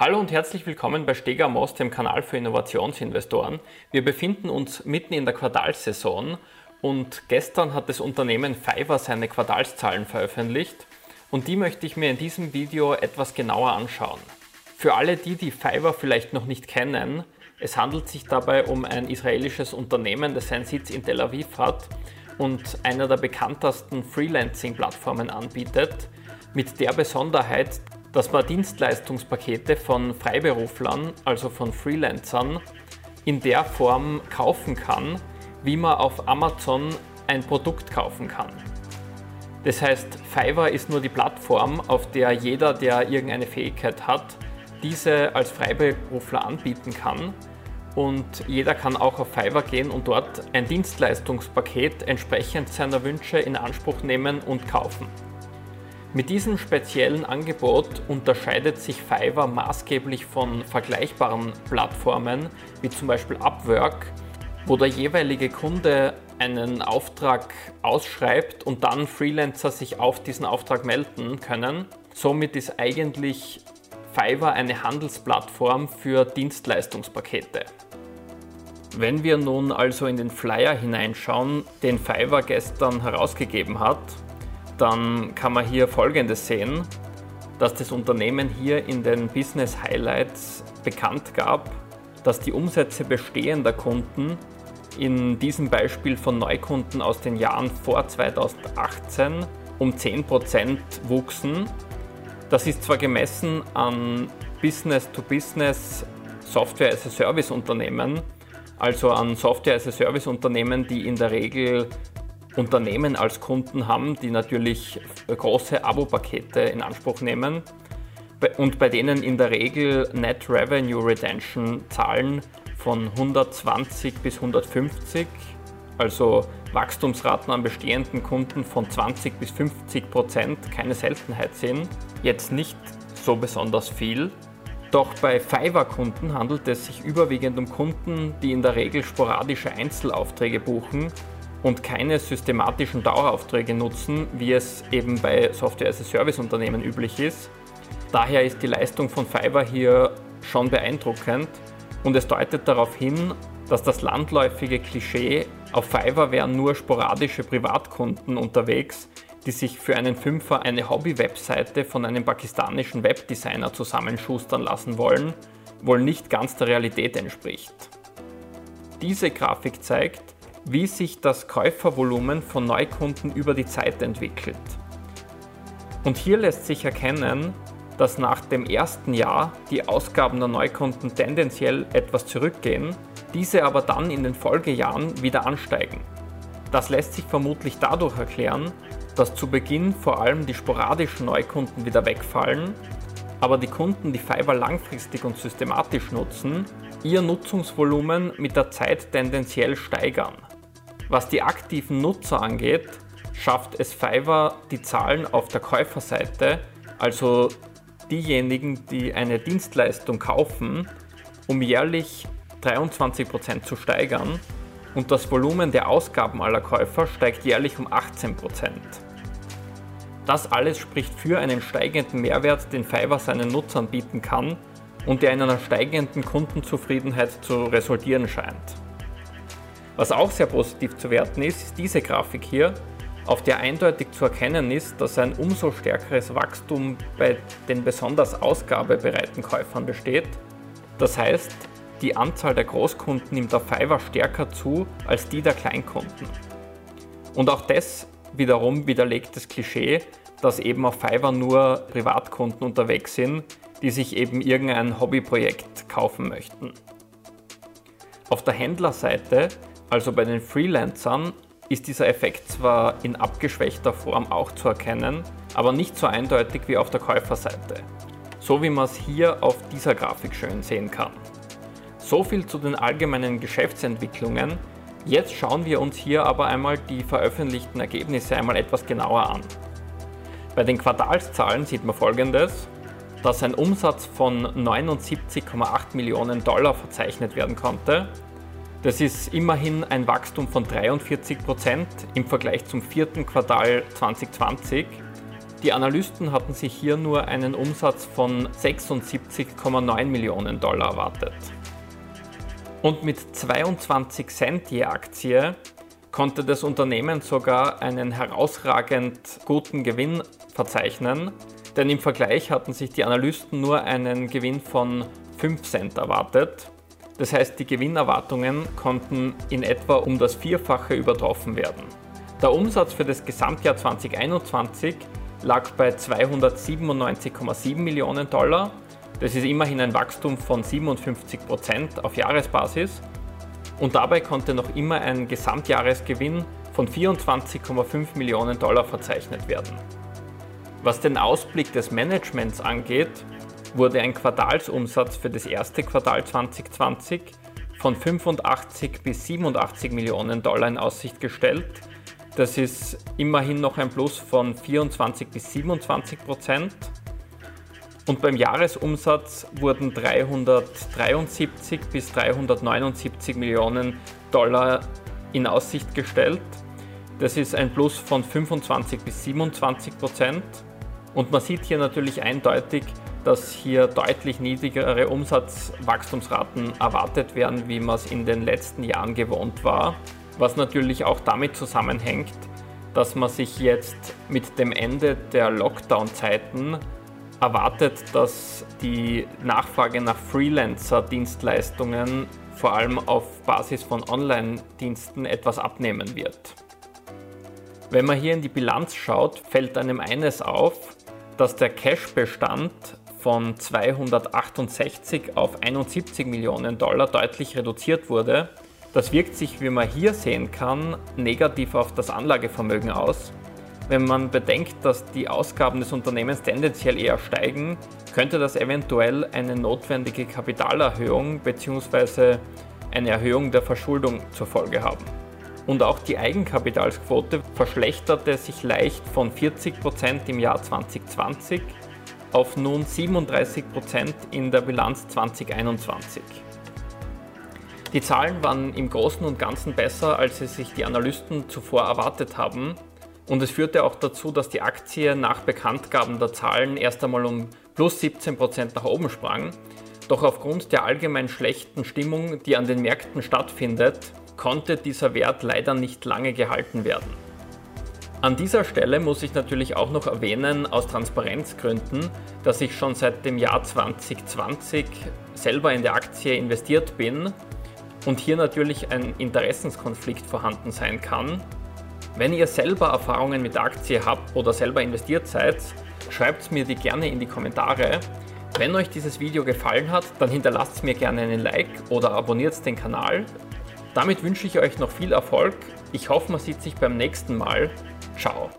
Hallo und herzlich willkommen bei Stegamos, dem Kanal für Innovationsinvestoren. Wir befinden uns mitten in der Quartalssaison und gestern hat das Unternehmen Fiverr seine Quartalszahlen veröffentlicht und die möchte ich mir in diesem Video etwas genauer anschauen. Für alle die, die Fiverr vielleicht noch nicht kennen, es handelt sich dabei um ein israelisches Unternehmen, das seinen Sitz in Tel Aviv hat und einer der bekanntesten Freelancing-Plattformen anbietet, mit der Besonderheit, dass man Dienstleistungspakete von Freiberuflern, also von Freelancern, in der Form kaufen kann, wie man auf Amazon ein Produkt kaufen kann. Das heißt, Fiverr ist nur die Plattform, auf der jeder, der irgendeine Fähigkeit hat, diese als Freiberufler anbieten kann. Und jeder kann auch auf Fiverr gehen und dort ein Dienstleistungspaket entsprechend seiner Wünsche in Anspruch nehmen und kaufen. Mit diesem speziellen Angebot unterscheidet sich Fiverr maßgeblich von vergleichbaren Plattformen wie zum Beispiel Upwork, wo der jeweilige Kunde einen Auftrag ausschreibt und dann Freelancer sich auf diesen Auftrag melden können. Somit ist eigentlich Fiverr eine Handelsplattform für Dienstleistungspakete. Wenn wir nun also in den Flyer hineinschauen, den Fiverr gestern herausgegeben hat, dann kann man hier Folgendes sehen, dass das Unternehmen hier in den Business Highlights bekannt gab, dass die Umsätze bestehender Kunden in diesem Beispiel von Neukunden aus den Jahren vor 2018 um 10% wuchsen. Das ist zwar gemessen an Business-to-Business Software as a Service Unternehmen, also an Software as a Service Unternehmen, die in der Regel Unternehmen als Kunden haben, die natürlich große Abo-Pakete in Anspruch nehmen und bei denen in der Regel Net Revenue Retention Zahlen von 120 bis 150, also Wachstumsraten an bestehenden Kunden von 20 bis 50 Prozent keine Seltenheit sind. Jetzt nicht so besonders viel. Doch bei Fiverr-Kunden handelt es sich überwiegend um Kunden, die in der Regel sporadische Einzelaufträge buchen und keine systematischen Daueraufträge nutzen, wie es eben bei Software-as-a-Service-Unternehmen üblich ist. Daher ist die Leistung von Fiverr hier schon beeindruckend und es deutet darauf hin, dass das landläufige Klischee, auf Fiverr wären nur sporadische Privatkunden unterwegs, die sich für einen Fünfer eine Hobby-Webseite von einem pakistanischen Webdesigner zusammenschustern lassen wollen, wohl nicht ganz der Realität entspricht. Diese Grafik zeigt, wie sich das Käufervolumen von Neukunden über die Zeit entwickelt. Und hier lässt sich erkennen, dass nach dem ersten Jahr die Ausgaben der Neukunden tendenziell etwas zurückgehen, diese aber dann in den Folgejahren wieder ansteigen. Das lässt sich vermutlich dadurch erklären, dass zu Beginn vor allem die sporadischen Neukunden wieder wegfallen, aber die Kunden, die Fiverr langfristig und systematisch nutzen, ihr Nutzungsvolumen mit der Zeit tendenziell steigern. Was die aktiven Nutzer angeht, schafft es Fiverr die Zahlen auf der Käuferseite, also diejenigen, die eine Dienstleistung kaufen, um jährlich 23% zu steigern und das Volumen der Ausgaben aller Käufer steigt jährlich um 18%. Das alles spricht für einen steigenden Mehrwert, den Fiverr seinen Nutzern bieten kann und der in einer steigenden Kundenzufriedenheit zu resultieren scheint. Was auch sehr positiv zu werten ist, ist diese Grafik hier, auf der eindeutig zu erkennen ist, dass ein umso stärkeres Wachstum bei den besonders ausgabebereiten Käufern besteht. Das heißt, die Anzahl der Großkunden nimmt auf Fiverr stärker zu als die der Kleinkunden. Und auch das wiederum widerlegt das Klischee, dass eben auf Fiverr nur Privatkunden unterwegs sind, die sich eben irgendein Hobbyprojekt kaufen möchten. Auf der Händlerseite also bei den Freelancern ist dieser Effekt zwar in abgeschwächter Form auch zu erkennen, aber nicht so eindeutig wie auf der Käuferseite. So wie man es hier auf dieser Grafik schön sehen kann. So viel zu den allgemeinen Geschäftsentwicklungen. Jetzt schauen wir uns hier aber einmal die veröffentlichten Ergebnisse einmal etwas genauer an. Bei den Quartalszahlen sieht man folgendes, dass ein Umsatz von 79,8 Millionen Dollar verzeichnet werden konnte das ist immerhin ein Wachstum von 43 Prozent im Vergleich zum vierten Quartal 2020. Die Analysten hatten sich hier nur einen Umsatz von 76,9 Millionen Dollar erwartet. Und mit 22 Cent je Aktie konnte das Unternehmen sogar einen herausragend guten Gewinn verzeichnen, denn im Vergleich hatten sich die Analysten nur einen Gewinn von 5 Cent erwartet. Das heißt, die Gewinnerwartungen konnten in etwa um das Vierfache übertroffen werden. Der Umsatz für das Gesamtjahr 2021 lag bei 297,7 Millionen Dollar. Das ist immerhin ein Wachstum von 57 Prozent auf Jahresbasis. Und dabei konnte noch immer ein Gesamtjahresgewinn von 24,5 Millionen Dollar verzeichnet werden. Was den Ausblick des Managements angeht, wurde ein Quartalsumsatz für das erste Quartal 2020 von 85 bis 87 Millionen Dollar in Aussicht gestellt. Das ist immerhin noch ein Plus von 24 bis 27 Prozent. Und beim Jahresumsatz wurden 373 bis 379 Millionen Dollar in Aussicht gestellt. Das ist ein Plus von 25 bis 27 Prozent. Und man sieht hier natürlich eindeutig, dass hier deutlich niedrigere Umsatzwachstumsraten erwartet werden, wie man es in den letzten Jahren gewohnt war, was natürlich auch damit zusammenhängt, dass man sich jetzt mit dem Ende der Lockdown-Zeiten erwartet, dass die Nachfrage nach Freelancer-Dienstleistungen vor allem auf Basis von Online-Diensten etwas abnehmen wird. Wenn man hier in die Bilanz schaut, fällt einem eines auf, dass der Cash-Bestand von 268 auf 71 Millionen Dollar deutlich reduziert wurde. Das wirkt sich, wie man hier sehen kann, negativ auf das Anlagevermögen aus. Wenn man bedenkt, dass die Ausgaben des Unternehmens tendenziell eher steigen, könnte das eventuell eine notwendige Kapitalerhöhung bzw. eine Erhöhung der Verschuldung zur Folge haben. Und auch die Eigenkapitalsquote verschlechterte sich leicht von 40% im Jahr 2020 auf nun 37% in der Bilanz 2021. Die Zahlen waren im Großen und Ganzen besser, als es sich die Analysten zuvor erwartet haben. Und es führte auch dazu, dass die Aktie nach Bekanntgaben der Zahlen erst einmal um plus 17% nach oben sprang. Doch aufgrund der allgemein schlechten Stimmung, die an den Märkten stattfindet, konnte dieser Wert leider nicht lange gehalten werden. An dieser Stelle muss ich natürlich auch noch erwähnen, aus Transparenzgründen, dass ich schon seit dem Jahr 2020 selber in der Aktie investiert bin und hier natürlich ein Interessenskonflikt vorhanden sein kann. Wenn ihr selber Erfahrungen mit der Aktie habt oder selber investiert seid, schreibt mir die gerne in die Kommentare. Wenn euch dieses Video gefallen hat, dann hinterlasst mir gerne einen Like oder abonniert den Kanal. Damit wünsche ich euch noch viel Erfolg. Ich hoffe, man sieht sich beim nächsten Mal. Ciao.